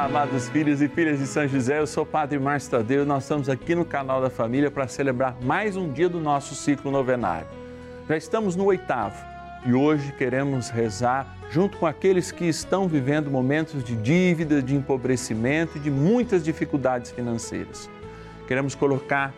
Olá, amados filhos e filhas de São José, eu sou o Padre Márcio Tadeu e nós estamos aqui no canal da Família para celebrar mais um dia do nosso ciclo novenário. Já estamos no oitavo e hoje queremos rezar junto com aqueles que estão vivendo momentos de dívida, de empobrecimento e de muitas dificuldades financeiras. Queremos colocar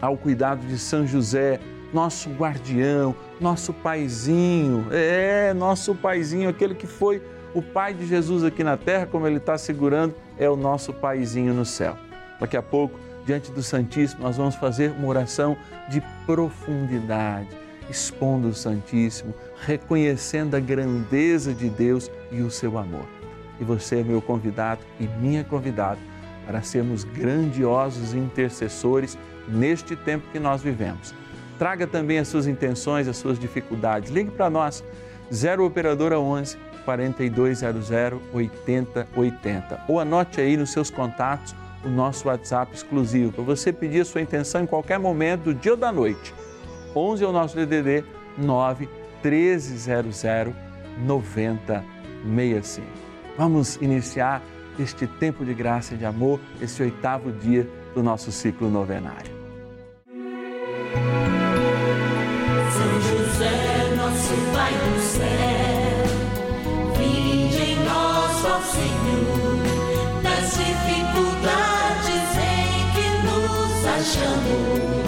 ao cuidado de São José, nosso guardião, nosso paizinho, é, nosso paizinho, aquele que foi o Pai de Jesus aqui na terra, como ele está segurando, é o nosso Paizinho no céu. Daqui a pouco, diante do Santíssimo, nós vamos fazer uma oração de profundidade, expondo o Santíssimo, reconhecendo a grandeza de Deus e o seu amor. E você é meu convidado e minha convidada para sermos grandiosos intercessores neste tempo que nós vivemos. Traga também as suas intenções, as suas dificuldades. Ligue para nós, 0 Operadora 11 4200 8080. Ou anote aí nos seus contatos o nosso WhatsApp exclusivo para você pedir a sua intenção em qualquer momento do dia ou da noite. 11 é o nosso DDD 9 1300 9065. Vamos iniciar este tempo de graça e de amor, esse oitavo dia do nosso ciclo novenário. São José, nosso Pai do céu, Senhor, nas dificuldades em que nos achamos.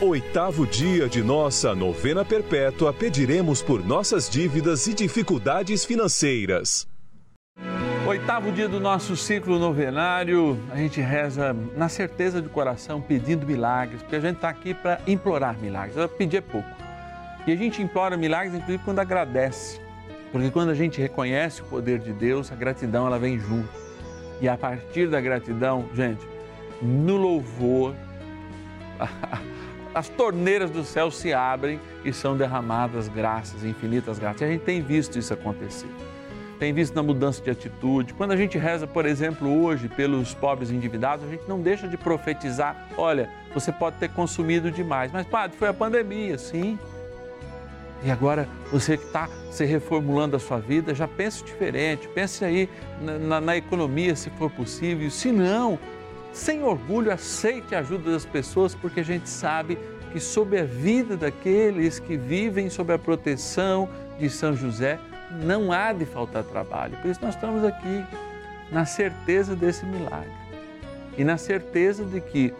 oitavo dia de nossa novena perpétua, pediremos por nossas dívidas e dificuldades financeiras. Oitavo dia do nosso ciclo novenário, a gente reza na certeza do coração, pedindo milagres, porque a gente está aqui para implorar milagres. Pedir é pouco. E a gente implora milagres, inclusive, quando agradece. Porque quando a gente reconhece o poder de Deus, a gratidão ela vem junto. E a partir da gratidão, gente, no louvor, as torneiras do céu se abrem e são derramadas graças, infinitas graças. E a gente tem visto isso acontecer. Tem visto na mudança de atitude. Quando a gente reza, por exemplo, hoje pelos pobres endividados, a gente não deixa de profetizar: olha, você pode ter consumido demais, mas, padre, foi a pandemia, sim. E agora você que está se reformulando a sua vida, já pense diferente, pense aí na, na, na, economia, se for possível. Se não, sem orgulho, aceite a ajuda das pessoas, porque a gente sabe que sob a vida daqueles que vivem sob a proteção de São José, não há de faltar trabalho. Por isso nós estamos aqui, na certeza desse milagre. E na certeza de que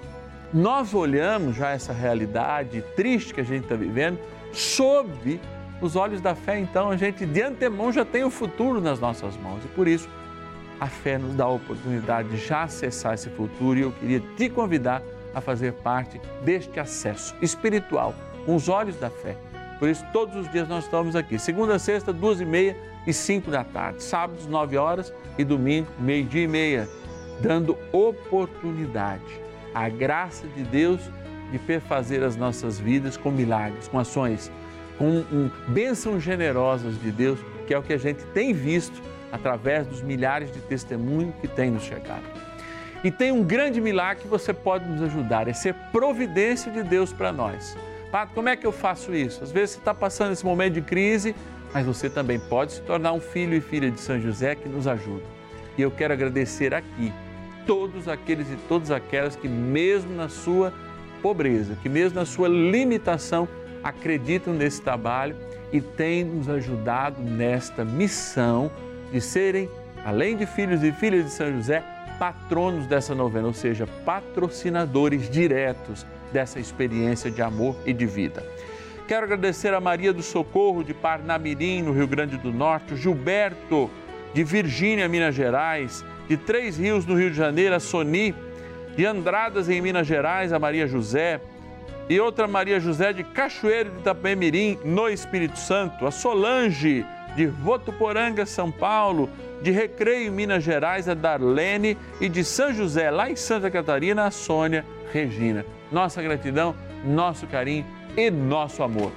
nós olhamos já essa realidade triste que a gente está vivendo sob os olhos da fé, então a gente de antemão já tem o futuro nas nossas mãos. E por isso a fé nos dá a oportunidade de já acessar esse futuro e eu queria te convidar a fazer parte deste acesso espiritual com os olhos da fé. Por isso, todos os dias nós estamos aqui, segunda, sexta, duas e meia e cinco da tarde, sábados, nove horas e domingo, meio-dia e meia, dando oportunidade à graça de Deus de perfazer as nossas vidas com milagres, com ações, com um, bênçãos generosas de Deus, que é o que a gente tem visto através dos milhares de testemunhos que tem nos chegado. E tem um grande milagre que você pode nos ajudar, é ser providência de Deus para nós. Pato, como é que eu faço isso? Às vezes você está passando esse momento de crise, mas você também pode se tornar um filho e filha de São José que nos ajuda. E eu quero agradecer aqui todos aqueles e todas aquelas que, mesmo na sua pobreza, que mesmo na sua limitação, acreditam nesse trabalho e têm nos ajudado nesta missão de serem, além de filhos e filhas de São José, patronos dessa novena, ou seja, patrocinadores diretos dessa experiência de amor e de vida. Quero agradecer a Maria do Socorro de Parnamirim, no Rio Grande do Norte, o Gilberto de Virgínia, Minas Gerais, de Três Rios, no Rio de Janeiro, a Soni, de Andradas, em Minas Gerais, a Maria José, e outra Maria José de Cachoeiro de Itapemirim, no Espírito Santo, a Solange de Votuporanga, São Paulo, de Recreio, Minas Gerais, a Darlene e de São José, lá em Santa Catarina, a Sônia Regina nossa gratidão, nosso carinho e nosso amor.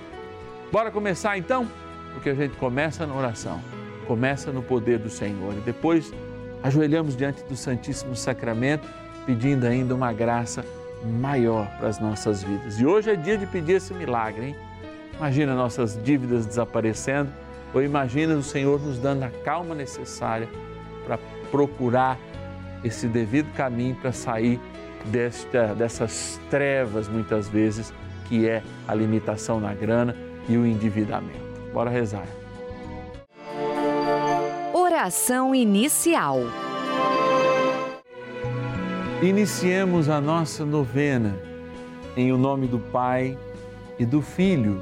Bora começar então? Porque a gente começa na oração, começa no poder do Senhor e depois ajoelhamos diante do Santíssimo Sacramento, pedindo ainda uma graça maior para as nossas vidas. E hoje é dia de pedir esse milagre, hein? Imagina nossas dívidas desaparecendo, ou imagina o Senhor nos dando a calma necessária para procurar esse devido caminho para sair desta, dessas trevas, muitas vezes, que é a limitação na grana e o endividamento. Bora rezar. Oração inicial. Iniciemos a nossa novena em o nome do Pai e do Filho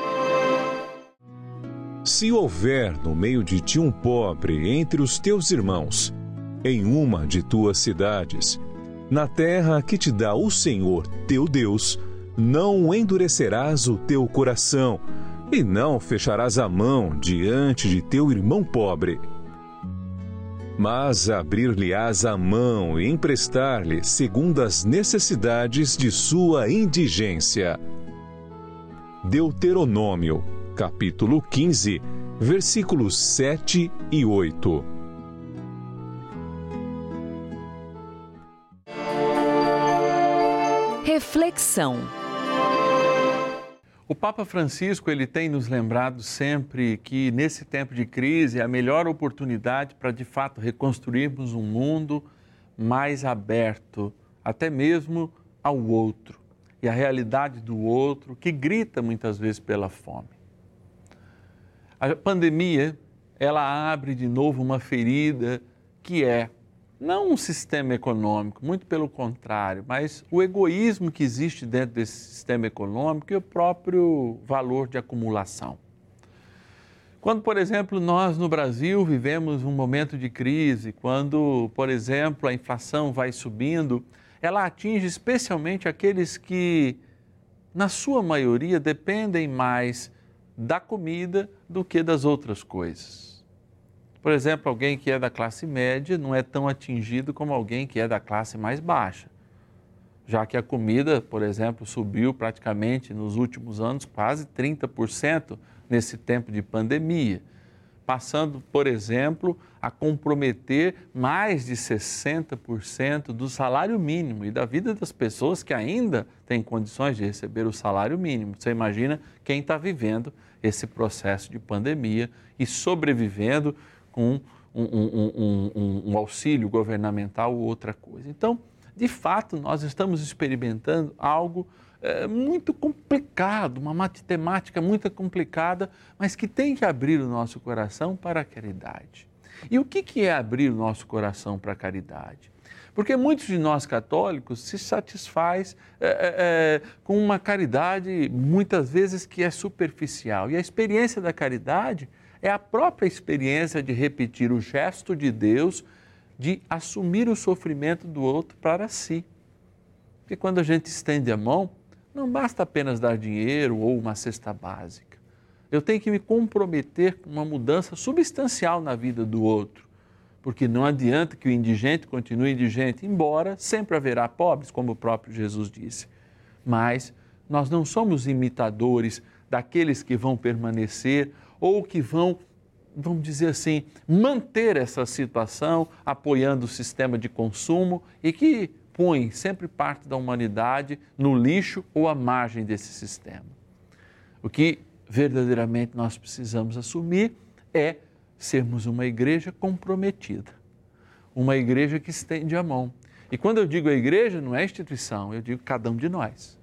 Se houver no meio de ti um pobre entre os teus irmãos, em uma de tuas cidades, na terra que te dá o Senhor teu Deus, não endurecerás o teu coração e não fecharás a mão diante de teu irmão pobre. Mas abrir-lhe-ás a mão e emprestar-lhe segundo as necessidades de sua indigência. Deuteronômio, capítulo 15, versículos 7 e 8. Reflexão. O Papa Francisco ele tem nos lembrado sempre que nesse tempo de crise é a melhor oportunidade para de fato reconstruirmos um mundo mais aberto, até mesmo ao outro e a realidade do outro que grita muitas vezes pela fome. A pandemia ela abre de novo uma ferida que é não um sistema econômico, muito pelo contrário, mas o egoísmo que existe dentro desse sistema econômico e o próprio valor de acumulação. Quando, por exemplo, nós no Brasil vivemos um momento de crise, quando, por exemplo, a inflação vai subindo, ela atinge especialmente aqueles que, na sua maioria, dependem mais da comida do que das outras coisas. Por exemplo, alguém que é da classe média não é tão atingido como alguém que é da classe mais baixa. Já que a comida, por exemplo, subiu praticamente nos últimos anos quase 30% nesse tempo de pandemia, passando, por exemplo, a comprometer mais de 60% do salário mínimo e da vida das pessoas que ainda têm condições de receber o salário mínimo. Você imagina quem está vivendo esse processo de pandemia e sobrevivendo com um, um, um, um auxílio governamental ou outra coisa. Então, de fato, nós estamos experimentando algo é, muito complicado, uma matemática muito complicada, mas que tem que abrir o nosso coração para a caridade. E o que, que é abrir o nosso coração para a caridade? Porque muitos de nós católicos se satisfaz é, é, com uma caridade muitas vezes que é superficial. E a experiência da caridade é a própria experiência de repetir o gesto de Deus de assumir o sofrimento do outro para si. Porque quando a gente estende a mão, não basta apenas dar dinheiro ou uma cesta básica. Eu tenho que me comprometer com uma mudança substancial na vida do outro. Porque não adianta que o indigente continue indigente, embora sempre haverá pobres, como o próprio Jesus disse. Mas nós não somos imitadores daqueles que vão permanecer ou que vão, vamos dizer assim, manter essa situação apoiando o sistema de consumo e que põe sempre parte da humanidade no lixo ou à margem desse sistema. O que verdadeiramente nós precisamos assumir é sermos uma igreja comprometida, uma igreja que estende a mão. E quando eu digo a igreja, não é instituição, eu digo cada um de nós.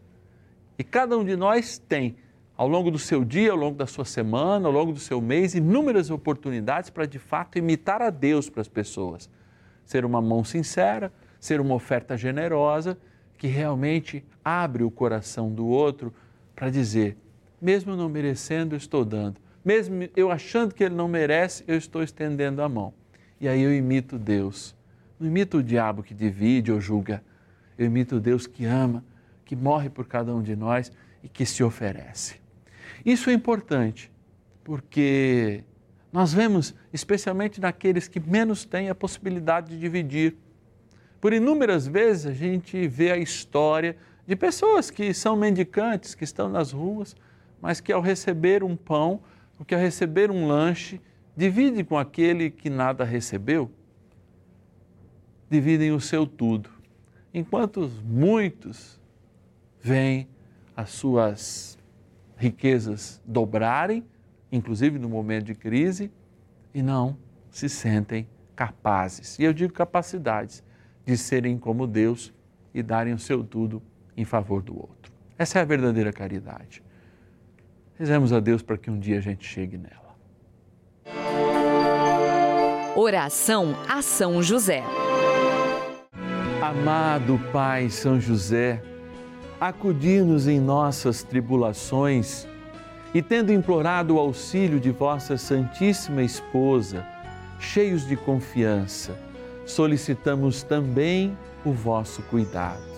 E cada um de nós tem ao longo do seu dia, ao longo da sua semana, ao longo do seu mês, inúmeras oportunidades para de fato imitar a Deus para as pessoas. Ser uma mão sincera, ser uma oferta generosa que realmente abre o coração do outro para dizer: mesmo não merecendo, estou dando. Mesmo eu achando que ele não merece, eu estou estendendo a mão. E aí eu imito Deus. Não imito o diabo que divide ou julga. Eu imito Deus que ama, que morre por cada um de nós e que se oferece. Isso é importante, porque nós vemos, especialmente naqueles que menos têm a possibilidade de dividir. Por inúmeras vezes a gente vê a história de pessoas que são mendicantes, que estão nas ruas, mas que ao receber um pão, ou que ao receber um lanche, dividem com aquele que nada recebeu. Dividem o seu tudo. Enquanto muitos veem as suas riquezas dobrarem, inclusive no momento de crise, e não se sentem capazes. E eu digo capacidades de serem como Deus e darem o seu tudo em favor do outro. Essa é a verdadeira caridade. Rezemos a Deus para que um dia a gente chegue nela. Oração a São José. Amado Pai São José, acudir-nos em nossas tribulações e, tendo implorado o auxílio de vossa Santíssima Esposa, cheios de confiança, solicitamos também o vosso cuidado.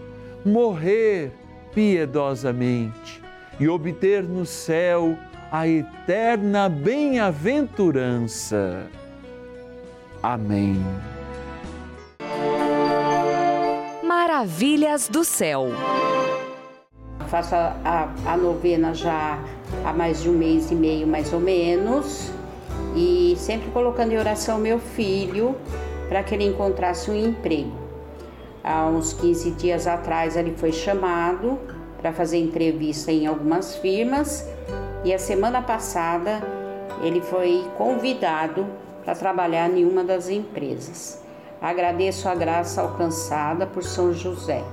morrer piedosamente e obter no céu a eterna bem-aventurança. Amém. Maravilhas do céu. Faço a, a, a novena já há mais de um mês e meio, mais ou menos, e sempre colocando em oração meu filho para que ele encontrasse um emprego. Há uns 15 dias atrás ele foi chamado para fazer entrevista em algumas firmas e a semana passada ele foi convidado para trabalhar em uma das empresas. Agradeço a graça alcançada por São José.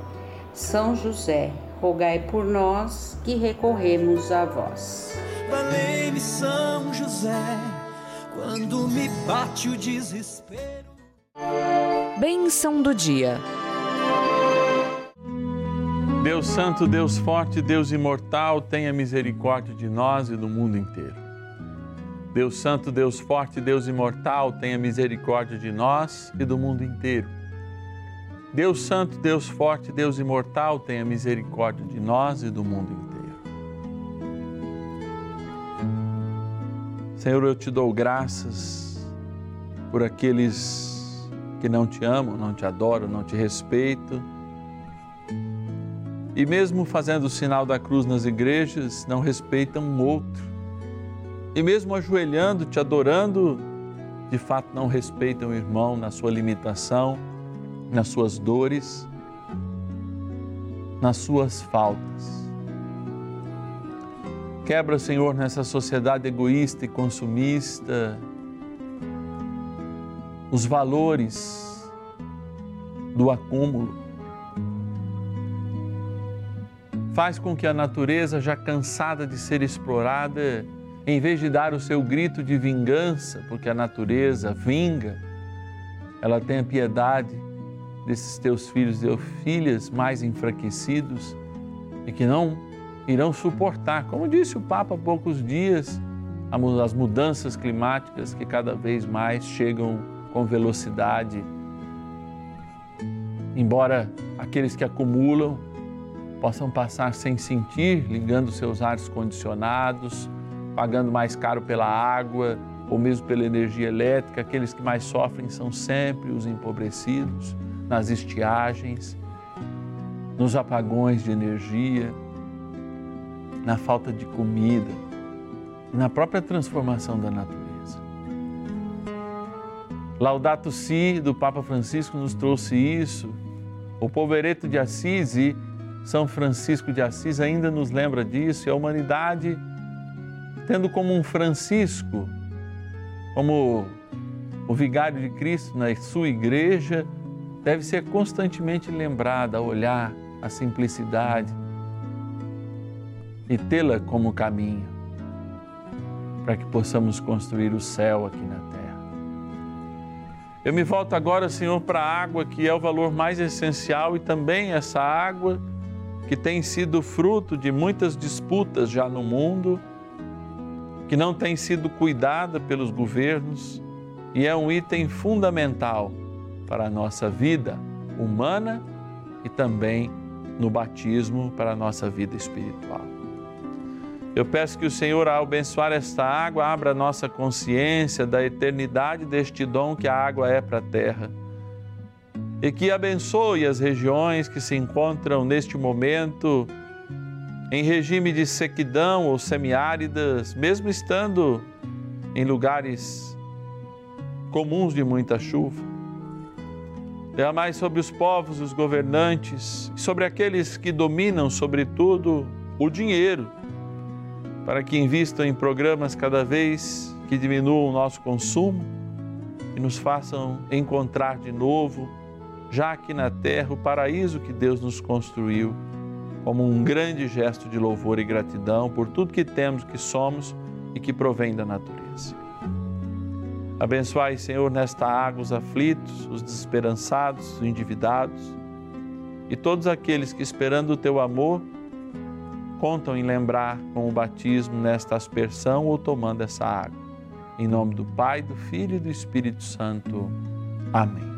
São José, rogai por nós que recorremos a vós. Valei-me São José, quando me bate o desespero. Bênção do dia. Deus Santo, Deus Forte, Deus Imortal, tenha misericórdia de nós e do mundo inteiro. Deus Santo, Deus Forte, Deus Imortal, tenha misericórdia de nós e do mundo inteiro. Deus Santo, Deus Forte, Deus Imortal, tenha misericórdia de nós e do mundo inteiro. Senhor, eu te dou graças por aqueles que não te amam, não te adoram, não te respeitam. E mesmo fazendo o sinal da cruz nas igrejas, não respeitam um outro. E mesmo ajoelhando, te adorando, de fato não respeitam o irmão na sua limitação, nas suas dores, nas suas faltas. Quebra, Senhor, nessa sociedade egoísta e consumista, os valores do acúmulo. Faz com que a natureza, já cansada de ser explorada, em vez de dar o seu grito de vingança, porque a natureza vinga, ela tenha piedade desses teus filhos e filhas mais enfraquecidos e que não irão suportar, como disse o Papa há poucos dias, as mudanças climáticas que cada vez mais chegam com velocidade. Embora aqueles que acumulam possam passar sem sentir, ligando seus ares condicionados, pagando mais caro pela água ou mesmo pela energia elétrica, aqueles que mais sofrem são sempre os empobrecidos nas estiagens, nos apagões de energia, na falta de comida na própria transformação da natureza. Laudato Si do Papa Francisco nos trouxe isso. O povereto de Assis e São Francisco de Assis ainda nos lembra disso. E a humanidade, tendo como um Francisco, como o vigário de Cristo na sua igreja, deve ser constantemente lembrada a olhar a simplicidade e tê-la como caminho para que possamos construir o céu aqui na terra. Eu me volto agora, Senhor, para a água que é o valor mais essencial e também essa água que tem sido fruto de muitas disputas já no mundo, que não tem sido cuidada pelos governos e é um item fundamental para a nossa vida humana e também no batismo para a nossa vida espiritual. Eu peço que o Senhor, ao abençoar esta água, abra a nossa consciência da eternidade deste dom que a água é para a terra. E que abençoe as regiões que se encontram neste momento em regime de sequidão ou semiáridas, mesmo estando em lugares comuns de muita chuva. Derramai sobre os povos, os governantes, sobre aqueles que dominam, sobretudo, o dinheiro, para que invistam em programas cada vez que diminuam o nosso consumo e nos façam encontrar de novo, já aqui na terra, o paraíso que Deus nos construiu, como um grande gesto de louvor e gratidão por tudo que temos, que somos e que provém da natureza. Abençoai, Senhor, nesta água os aflitos, os desesperançados, os endividados e todos aqueles que, esperando o teu amor, contam em lembrar com o batismo nesta aspersão ou tomando essa água. Em nome do Pai, do Filho e do Espírito Santo. Amém.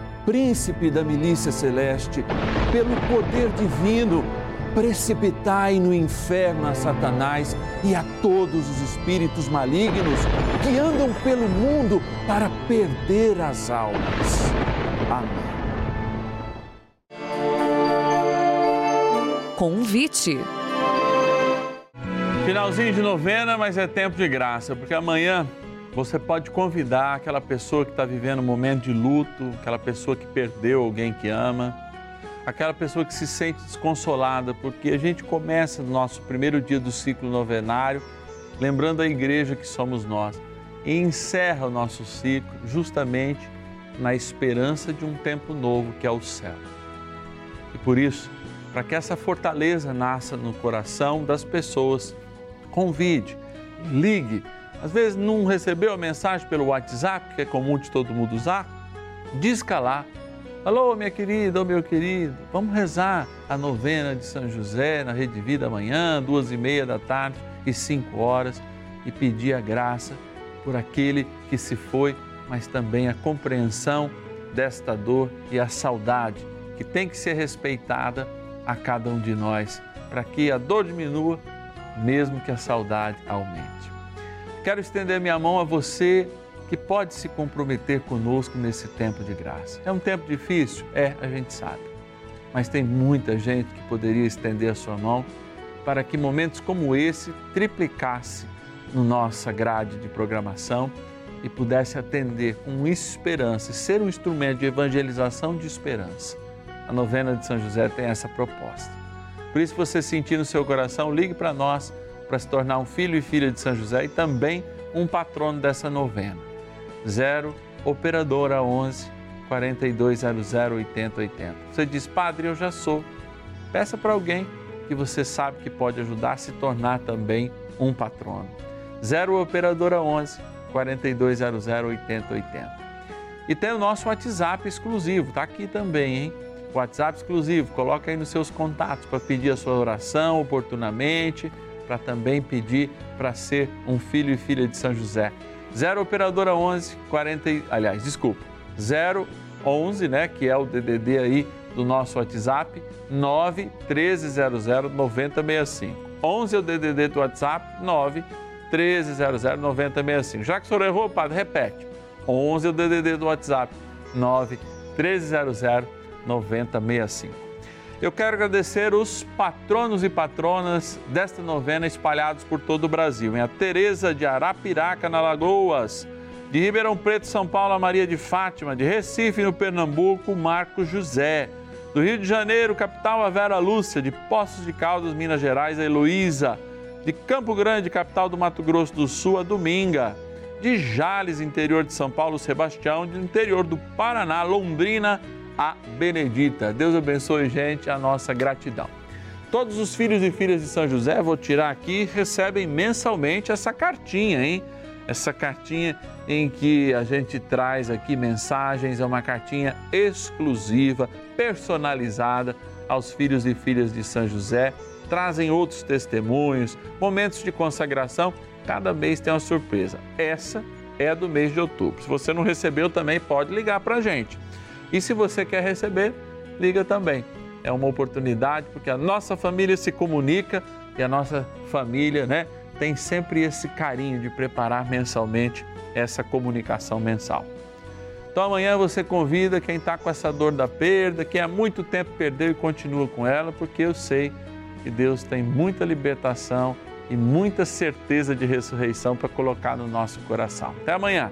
príncipe da milícia celeste, pelo poder divino, precipitai no inferno a Satanás e a todos os espíritos malignos que andam pelo mundo para perder as almas. Amém. Convite. Finalzinho de novena, mas é tempo de graça, porque amanhã você pode convidar aquela pessoa que está vivendo um momento de luto, aquela pessoa que perdeu alguém que ama aquela pessoa que se sente desconsolada, porque a gente começa no nosso primeiro dia do ciclo novenário, lembrando a igreja que somos nós, e encerra o nosso ciclo justamente na esperança de um tempo novo que é o céu. E por isso, para que essa fortaleza nasça no coração das pessoas, convide, ligue. Às vezes não recebeu a mensagem pelo WhatsApp, que é comum de todo mundo usar, disca lá Alô, minha querida, ou meu querido, vamos rezar a novena de São José na Rede Vida amanhã, duas e meia da tarde e cinco horas, e pedir a graça por aquele que se foi, mas também a compreensão desta dor e a saudade que tem que ser respeitada a cada um de nós, para que a dor diminua, mesmo que a saudade aumente. Quero estender minha mão a você que pode se comprometer conosco nesse tempo de graça. É um tempo difícil? É, a gente sabe. Mas tem muita gente que poderia estender a sua mão para que momentos como esse triplicasse no nossa grade de programação e pudesse atender com esperança, ser um instrumento de evangelização de esperança. A novena de São José tem essa proposta. Por isso, você sentir no seu coração, ligue para nós para se tornar um filho e filha de São José e também um patrono dessa novena. 0 operadora 11 4200 8080. Você diz, Padre, eu já sou. Peça para alguém que você sabe que pode ajudar a se tornar também um patrono. 0 operadora 11 4200 8080. E tem o nosso WhatsApp exclusivo, tá aqui também, hein? WhatsApp exclusivo, coloca aí nos seus contatos para pedir a sua oração oportunamente, para também pedir para ser um filho e filha de São José. 0 operadora 11 40, aliás, desculpa, 0 11, né, que é o DDD aí do nosso WhatsApp, 9 1300 9065. 11 é o DDD do WhatsApp, 9 1300 9065. Já que o senhor errou, padre, repete. 11 é o DDD do WhatsApp, 9 1300 9065. Eu quero agradecer os patronos e patronas desta novena espalhados por todo o Brasil. Em a Tereza de Arapiraca, na Lagoas, de Ribeirão Preto, São Paulo, a Maria de Fátima, de Recife, no Pernambuco, Marcos José. Do Rio de Janeiro, capital, a Vera Lúcia, de Poços de Caldas, Minas Gerais, a Heloísa. De Campo Grande, capital do Mato Grosso do Sul, a Dominga. De Jales, interior de São Paulo, Sebastião. De interior do Paraná, Londrina, a Benedita. Deus abençoe, gente, a nossa gratidão. Todos os filhos e filhas de São José, vou tirar aqui, recebem mensalmente essa cartinha, hein? Essa cartinha em que a gente traz aqui mensagens, é uma cartinha exclusiva, personalizada aos filhos e filhas de São José, trazem outros testemunhos, momentos de consagração. Cada mês tem uma surpresa. Essa é do mês de outubro. Se você não recebeu, também pode ligar para a gente. E se você quer receber, liga também. É uma oportunidade porque a nossa família se comunica e a nossa família, né, tem sempre esse carinho de preparar mensalmente essa comunicação mensal. Então amanhã você convida quem está com essa dor da perda, quem há muito tempo perdeu e continua com ela, porque eu sei que Deus tem muita libertação e muita certeza de ressurreição para colocar no nosso coração. Até amanhã.